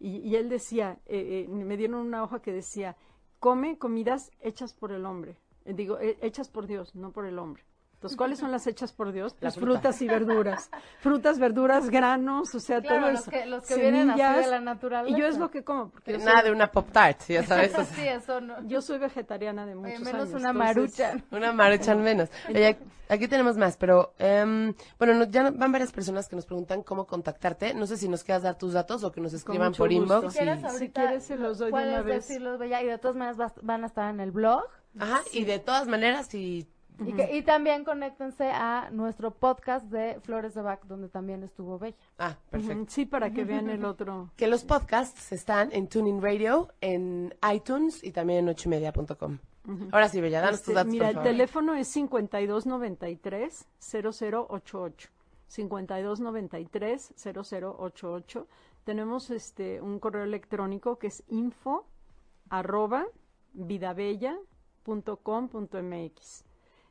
y, y él decía, eh, eh, me dieron una hoja que decía, come comidas hechas por el hombre. Eh, digo, eh, hechas por Dios, no por el hombre. Entonces, ¿cuáles son las hechas por Dios? La Pues fruta. frutas y verduras. (laughs) frutas, verduras, granos, o sea, Claro, todo los eso. que, los que vienen así de Semillas, la naturaleza. Y yo es lo que como, porque soy- Nada de una Pop Tart, ya sabes. o sea, sí, eso no. yo soy vegetariana de muchos Oye, menos años. una entonces- marucha. Una maruchan menos. Oye, aquí tenemos más, pero em, bueno, no- ya van varias personas que nos preguntan cómo contactarte. No sé si nos quieras dar tus datos o que nos escriban por gusto. inbox. Si quieres, y- Si ahorita quieres, se los doy de una vez. decirlos, Bella, y de todas maneras vas- van a estar en el blog. Ajá, y de todas maneras, y Y, que- y también conéctense a nuestro podcast de Flores de Bach, donde también estuvo Bella. ah, perfecto. Sí, para que vean el (laughs) otro. Que los podcasts están en Tuning Radio, en iTunes y también en ochoymedia.com. Ahora sí, Bella, danos Este, tus datos, mira, por el teléfono es 5293-0088. 5293-0088. Tenemos este un correo electrónico que es info arroba vidabella.com.mx.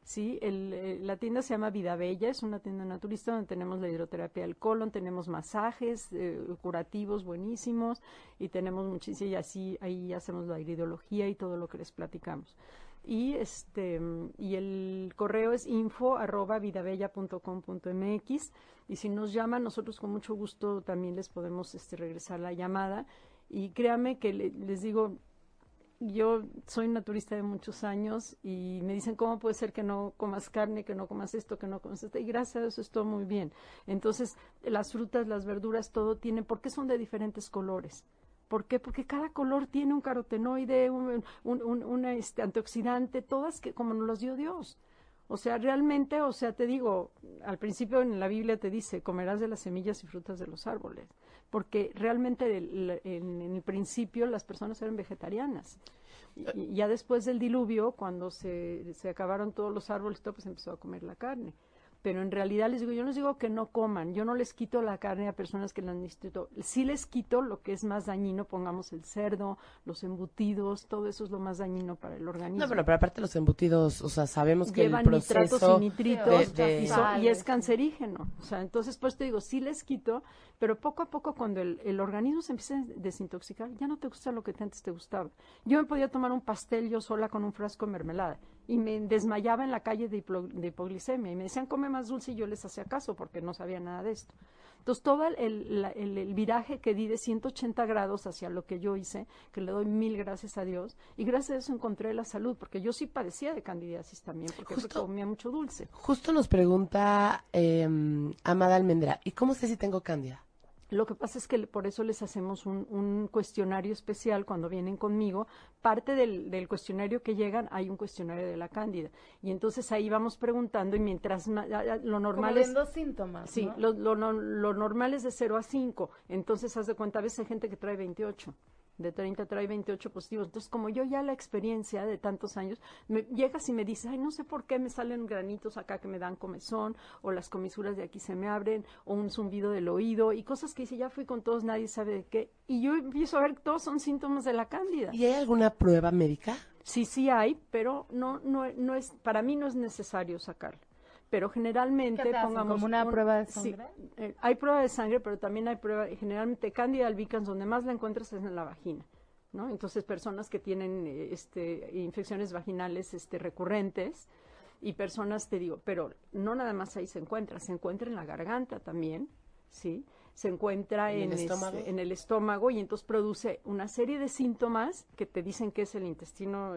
Sí, el, eh, la tienda se llama Vida Bella, es una tienda naturista donde tenemos la hidroterapia del colon, tenemos masajes eh, curativos buenísimos y tenemos muchísimo, y así ahí hacemos la iridología y todo lo que les platicamos. Y este y el correo es info arroba vidabella.com.mx y si nos llaman nosotros con mucho gusto también les podemos este regresar la llamada y créame que le- les digo yo soy naturista de muchos años y me dicen, ¿cómo puede ser que no comas carne, que no comas esto, que no comas esto? Y gracias a eso estoy muy bien. Entonces, las frutas, las verduras, todo tiene, ¿por qué son de diferentes colores? ¿Por qué? Porque cada color tiene un carotenoide, un, un, un- este, antioxidante, todas que como nos los dio Dios. O sea, realmente, o sea, te digo, al principio en la Biblia te dice, comerás de las semillas y frutas de los árboles, porque realmente en, el principio las personas eran vegetarianas. Y, ya después del diluvio, cuando se, se acabaron todos los árboles, todo, pues empezó a comer la carne. Pero en realidad les digo, yo no les digo que no coman, yo no les quito la carne a personas que la necesito, sí les quito lo que es más dañino, pongamos el cerdo, los embutidos, todo eso es lo más dañino para el organismo No, pero aparte los embutidos, o sea, sabemos que llevan el proceso... nitratos y nitritos de- de- y, son- y Sales, es cancerígeno. O sea, entonces, pues te digo, sí les quito, pero poco a poco cuando el, el organismo se empieza a desintoxicar, ya no te gusta lo que te- antes te gustaba. Yo me podía tomar un pastel yo sola con un frasco de mermelada y me desmayaba en la calle de, de hipoglicemia y me decían, come más dulce y yo les hacía caso porque no sabía nada de esto. Entonces, todo el, el- la- el- el viraje que di de 180 grados hacia lo que yo hice, que le doy mil gracias a Dios, y gracias a eso encontré la salud, porque yo sí padecía de candidiasis también, porque Justo- comía mucho dulce. Justo nos pregunta eh, Amada Almendra, ¿y cómo sé si tengo cándida? Lo que pasa es que por eso les hacemos un, un cuestionario especial cuando vienen conmigo. Parte del, del cuestionario que llegan hay un cuestionario de la cándida. Y entonces ahí vamos preguntando y mientras lo normal Como es... síntomas, Sí, ¿no? lo, lo normal es de 0 a 5. Entonces, haz de cuenta, a veces hay gente que trae 28. De 30 trae 28 positivos. Entonces, como yo ya la experiencia de tantos años, me, llegas y me dices, ay, no sé por qué me salen granitos acá que me dan comezón, o las comisuras de aquí se me abren, o un zumbido del oído, y cosas que dice, ya fui con todos, nadie sabe de qué. Y yo empiezo a ver que todos son síntomas de la cándida. ¿Y hay alguna prueba médica? Sí, sí hay, pero no, no, no es, para mí no es necesario sacarlo. Pero generalmente, ¿Qué te hacen, pongamos. como una un- prueba de sí, sangre? eh, hay prueba de sangre, pero también hay prueba, generalmente Candida albicans, donde más la encuentras es en la vagina. ¿no? Entonces, personas que tienen eh, este, infecciones vaginales este, recurrentes y personas, te digo, pero no nada más ahí se encuentra, se encuentra en la garganta también, ¿sí? Se encuentra ¿En en, el este, en el estómago y entonces produce una serie de síntomas que te dicen que es el intestino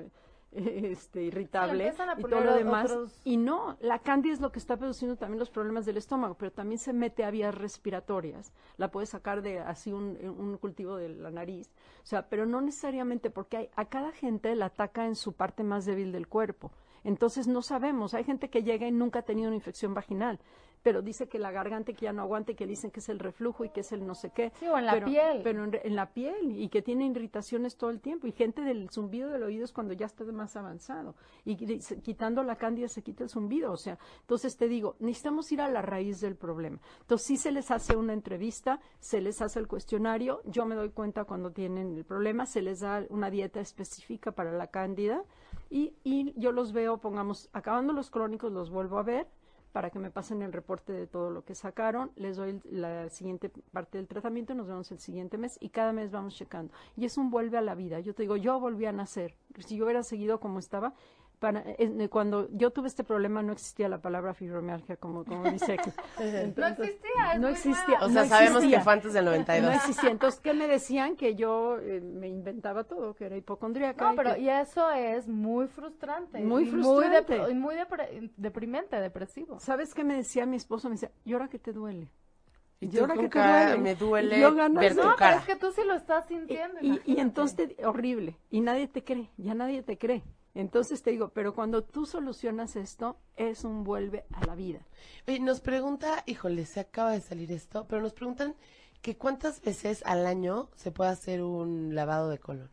(laughs) este, irritable y todo lo demás. otros- Y no, la cándida es lo que está produciendo también los problemas del estómago, pero también se mete a vías respiratorias. La puedes sacar de así un, un cultivo de la nariz. O sea, pero no necesariamente porque hay, a cada gente la ataca en su parte más débil del cuerpo. Entonces no sabemos. Hay gente que llega y nunca ha tenido una infección vaginal, pero dice que la garganta que ya no aguanta y que dicen que es el reflujo y que es el no sé qué. Sí, o en la pero, piel. Pero en, la piel y que tiene irritaciones todo el tiempo. Y gente del zumbido del oído es cuando ya está más avanzado. Y quitando la cándida se quita el zumbido. O sea, entonces te digo, necesitamos ir a la raíz del problema. Entonces sí se les hace una entrevista, se les hace el cuestionario. Yo me doy cuenta cuando tienen el problema, se les da una dieta específica para la cándida. Y, y yo los veo, pongamos, acabando los crónicos, los vuelvo a ver para que me pasen el reporte de todo lo que sacaron. Les doy la siguiente parte del tratamiento, nos vemos el siguiente mes y cada mes vamos checando. Y es un vuelve a la vida. Yo te digo, yo volví a nacer. Si yo hubiera seguido como estaba, para, eh, cuando yo tuve este problema no existía la palabra fibromialgia, como, como dice aquí. (laughs) No existía, es no muy existía. nueva. O sea, no sabemos existía. que fue antes del No 92. existía. Entonces, ¿qué me decían? Que yo eh, me inventaba todo, que era hipocondríaca. No, y pero que- y eso es muy frustrante. Muy y frustrante. Muy, y muy depre- deprimente, depresivo. ¿Sabes qué me decía mi esposo? Me decía, ¿y ahora qué te duele? Y ¿Y tú ahora qué te cara, duele? me duele yo ganas ver de- tu No, pero es que tú sí lo estás sintiendo. y- y entonces, horrible, y nadie te cree, ya nadie te cree. Entonces te digo, pero cuando tú solucionas esto, es un vuelve a la vida. Oye, nos pregunta, híjole, se acaba de salir esto, pero nos preguntan que cuántas veces al año se puede hacer un lavado de colon.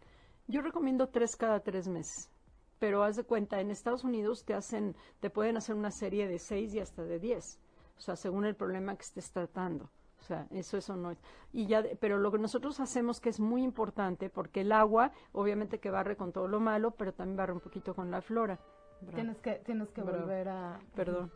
Yo recomiendo tres cada tres meses, pero haz de cuenta, en Estados Unidos te hacen, te pueden hacer una serie de seis y hasta de diez, o sea, según el problema que estés tratando. O sea, eso, eso no es. Y ya, de- pero lo que nosotros hacemos que es muy importante, porque el agua, obviamente que barre con todo lo malo, pero también barre un poquito con la flora. Bravo. Tienes que, tienes que Bravo. volver a... Perdón,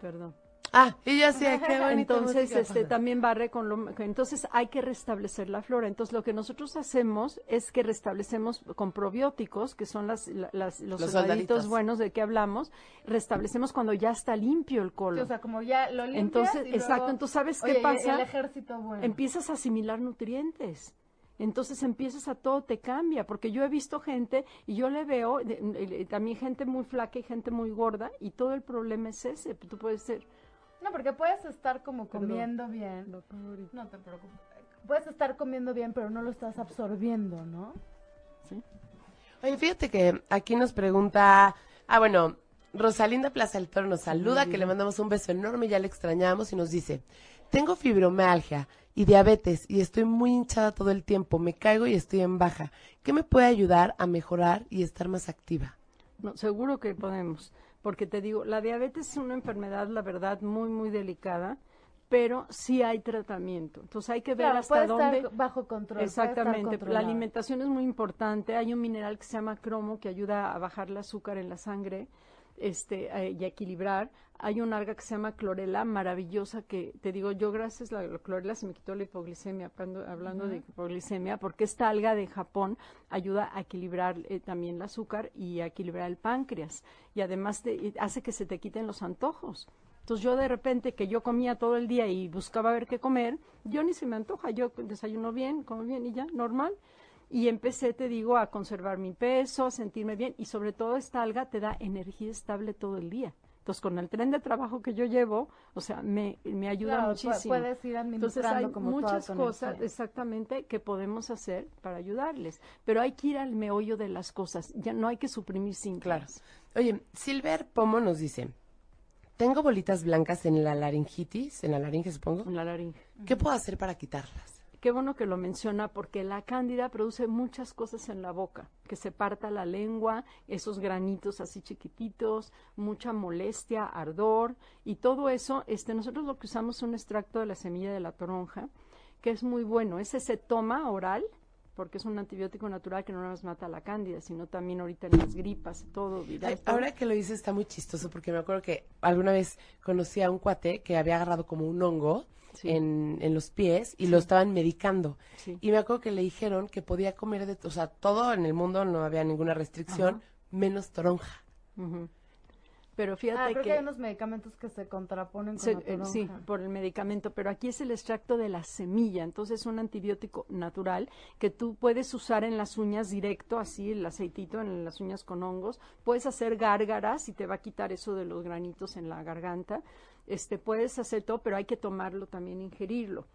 perdón. Ah, (laughs) y ya sé, qué bonito. Entonces, este, también barre con lo... Entonces, hay que restablecer la flora. Entonces, lo que nosotros hacemos es que restablecemos con probióticos, que son las, la- las- los, Los soldaditos buenos de que hablamos, restablecemos cuando ya está limpio el Sí, colon. o sea, como ya lo limpias Entonces, y luego- exacto. Entonces, ¿sabes qué Oye, pasa? el ejército bueno. empiezas a asimilar nutrientes. Entonces empiezas a todo te cambia, porque yo he visto gente y yo le veo también gente muy flaca y gente muy gorda y todo el problema es ese. Tú puedes ser No, porque puedes estar como Perdón. comiendo bien. No te preocupes. Puedes estar comiendo bien, pero no lo estás absorbiendo, ¿no? ¿sí? Oye, fíjate que aquí nos pregunta, ah, bueno, Rosalinda Plaza del Toro nos saluda, que le mandamos un beso enorme, ya le extrañamos y nos dice, tengo fibromialgia y diabetes y estoy muy hinchada todo el tiempo, me caigo y estoy en baja. ¿Qué me puede ayudar a mejorar y estar más activa? No, seguro que podemos, porque te digo, la diabetes es una enfermedad, la verdad, muy, muy delicada, pero sí hay tratamiento. Entonces hay que ver Claro, hasta puede dónde. estar bajo control. estar Exactamente, la alimentación es muy importante. Hay un mineral que se llama cromo que ayuda a bajar el azúcar en la sangre este, eh, y equilibrar. Hay un alga que se llama clorela, maravillosa, que te digo, yo gracias a la clorela se me quitó la hipoglicemia, hablando, hablando de hipoglicemia, porque esta alga de Japón ayuda a equilibrar eh, también el azúcar y a equilibrar el páncreas. Y además te- hace que se te quiten los antojos. Entonces yo de repente que yo comía todo el día y buscaba ver qué comer, yo ni se me antoja, yo desayuno bien, como bien y ya, normal. Y empecé, te digo, a conservar mi peso, a sentirme bien y sobre todo esta alga te da energía estable todo el día. Entonces con el tren de trabajo que yo llevo, o sea, me, me ayuda Claro, muchísimo. puedes ir Entonces administrando hay como muchas cosas exactamente que podemos hacer para ayudarles, pero hay que ir al meollo de las cosas, ya no hay que suprimir Claro. síntomas. Oye, Silver Pomo nos dice, tengo bolitas blancas en la laringitis, en la laringe supongo. en la laringe. ¿Qué puedo hacer para quitarlas? Qué bueno que lo menciona porque la cándida produce muchas cosas en la boca, que se parta la lengua, esos granitos así chiquititos, mucha molestia, ardor y todo eso, este nosotros lo que usamos es un extracto de la semilla de la toronja, que es muy bueno, ese se toma oral porque es un antibiótico natural que no nos mata la cándida, sino también ahorita en las gripas, todo, Ay, ahora que lo dices está muy chistoso porque me acuerdo que alguna vez conocí a un cuate que había agarrado como un hongo Sí. en, en los pies y lo estaban medicando. Sí. Y me acuerdo que le dijeron que podía comer de, o sea, todo en el mundo no había ninguna restricción, menos toronja. Ujú. Pero Ah, fíjate creo que, que... hay unos medicamentos que se contraponen con Se- la eh, sí, por el medicamento, pero aquí es el extracto de la semilla, entonces es un antibiótico natural que tú puedes usar en las uñas directo, así el aceitito en las uñas con hongos, puedes hacer gárgaras y te va a quitar eso de los granitos en la garganta, este puedes hacer todo, pero hay que tomarlo también, ingerirlo.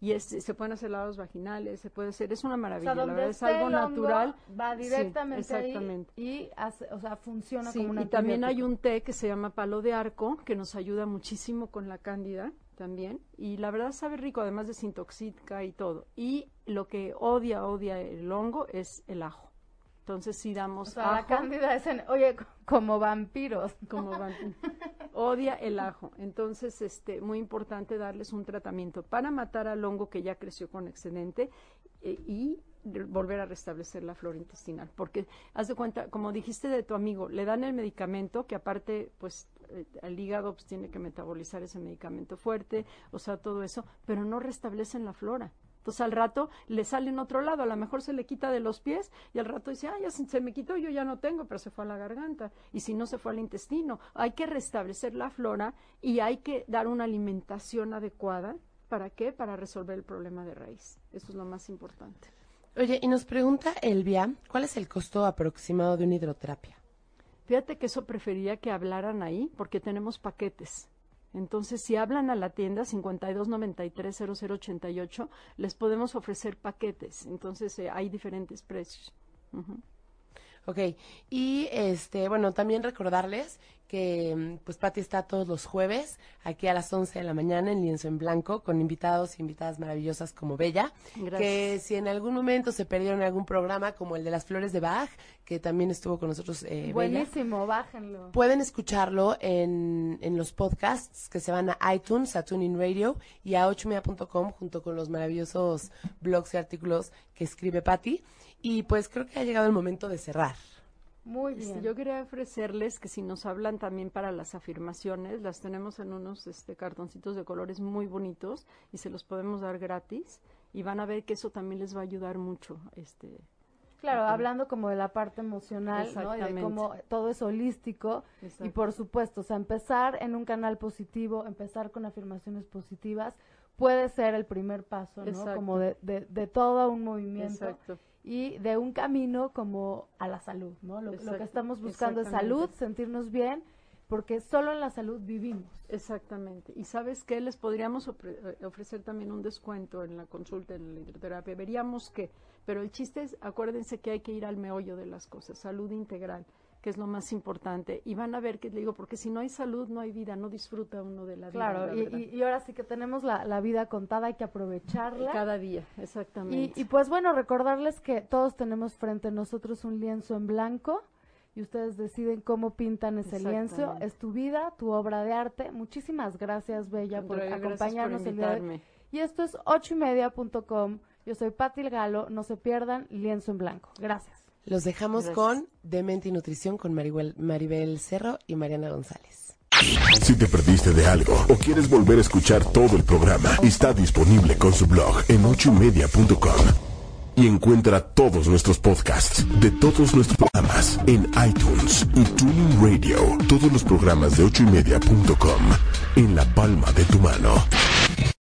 Y es- se pueden hacer lavados vaginales, se puede hacer, es una O maravilla, la verdad es algo el hongo, natural. va Sí, directamente ahí y hace, o sea, funciona Sí, como un y también hay un té que se llama palo de arco, que nos ayuda muchísimo con la cándida también. Y la verdad sabe rico, además desintoxica y todo. Y lo que odia, odia el hongo es el ajo. Entonces sí O damos sea, la ajo cándida es en, oye, co- como vampiros. como (laughs) van- odia el ajo. Entonces, este, muy importante darles un tratamiento para matar al hongo que ya creció con excedente eh, y volver a restablecer la flora intestinal. Porque, haz de cuenta, como dijiste de tu amigo, le dan el medicamento que aparte, pues, eh, el hígado pues, tiene que metabolizar ese medicamento fuerte, o sea, todo eso, pero no restablecen la flora. Entonces al rato le sale en otro lado, a lo mejor se le quita de los pies y al rato dice, ah, ya se, se me quitó, yo ya no tengo, pero se fue a la garganta. Y si no, se fue al intestino. Hay que restablecer la flora y hay que dar una alimentación adecuada. ¿Para qué? Para resolver el problema de raíz. Eso es lo más importante. Oye, y nos pregunta Elvia, ¿cuál es el costo aproximado de una hidroterapia? Fíjate que eso preferiría que hablaran ahí porque tenemos paquetes. Entonces, si hablan a la tienda 52930088, les podemos ofrecer paquetes. Entonces, eh, hay diferentes precios. Ok, y este, bueno, también recordarles que mm, pues Patti está todos los jueves aquí a las 11 de la mañana en Lienzo en Blanco con invitados y invitadas maravillosas como Bella, Gracias. que si en algún momento se perdieron algún programa como el de las flores de Bach, que también estuvo con nosotros eh, Bella, Buenísimo, bájenlo. Pueden escucharlo en, en los podcasts que se van a iTunes, a TuneIn Radio y a 8media.com junto con los maravillosos blogs y artículos que escribe Patti. Y pues creo que ha llegado el momento de cerrar. Muy Este, bien. yo quería ofrecerles que si nos hablan también para las afirmaciones, las tenemos en unos este, cartoncitos de colores muy bonitos y se los podemos dar gratis y van a ver que eso también les va a ayudar mucho. Este, Claro, hablando como de la parte emocional, ¿no? Y de Exactamente. cómo todo es holístico. Y por supuesto, o sea, empezar en un canal positivo, empezar con afirmaciones positivas, puede ser el primer paso, ¿no? Exacto. Como de, de, de todo un movimiento Exacto. Y de un camino como a la salud, ¿no? Lo, lo que estamos buscando es salud, sentirnos bien, porque solo en la salud vivimos. Exactamente. Y sabes qué, les podríamos eh, ofrecer también un descuento en la consulta, en la hidroterapia. Veríamos qué. Pero el chiste es, acuérdense que hay que ir al meollo de las cosas, salud integral, que es lo más importante. Y van a ver que, le digo, porque si no hay salud, no hay vida, no disfruta uno de la vida. Claro, la y, ahora sí que tenemos la, la vida contada, hay que aprovecharla. Cada día, exactamente. y pues bueno, recordarles que todos tenemos frente a nosotros un lienzo en blanco y ustedes deciden cómo pintan ese lienzo. Es tu vida, tu obra de arte. Muchísimas gracias, Bella, por Gracias por acompañarnos el día de hoy. Y esto es ochoymedia.com. Yo soy Pati El Galo. No se pierdan lienzo en blanco. Gracias. Los dejamos Gracias. con Demente y Nutrición con Maribel, Maribel Cerro y Mariana González. Si te perdiste de algo o quieres volver a escuchar todo el programa, está disponible con su blog en ochoymedia.com. Y encuentra todos nuestros podcasts de todos nuestros programas en iTunes y Tuning Radio. Todos los programas de ochoymedia.com en la palma de tu mano.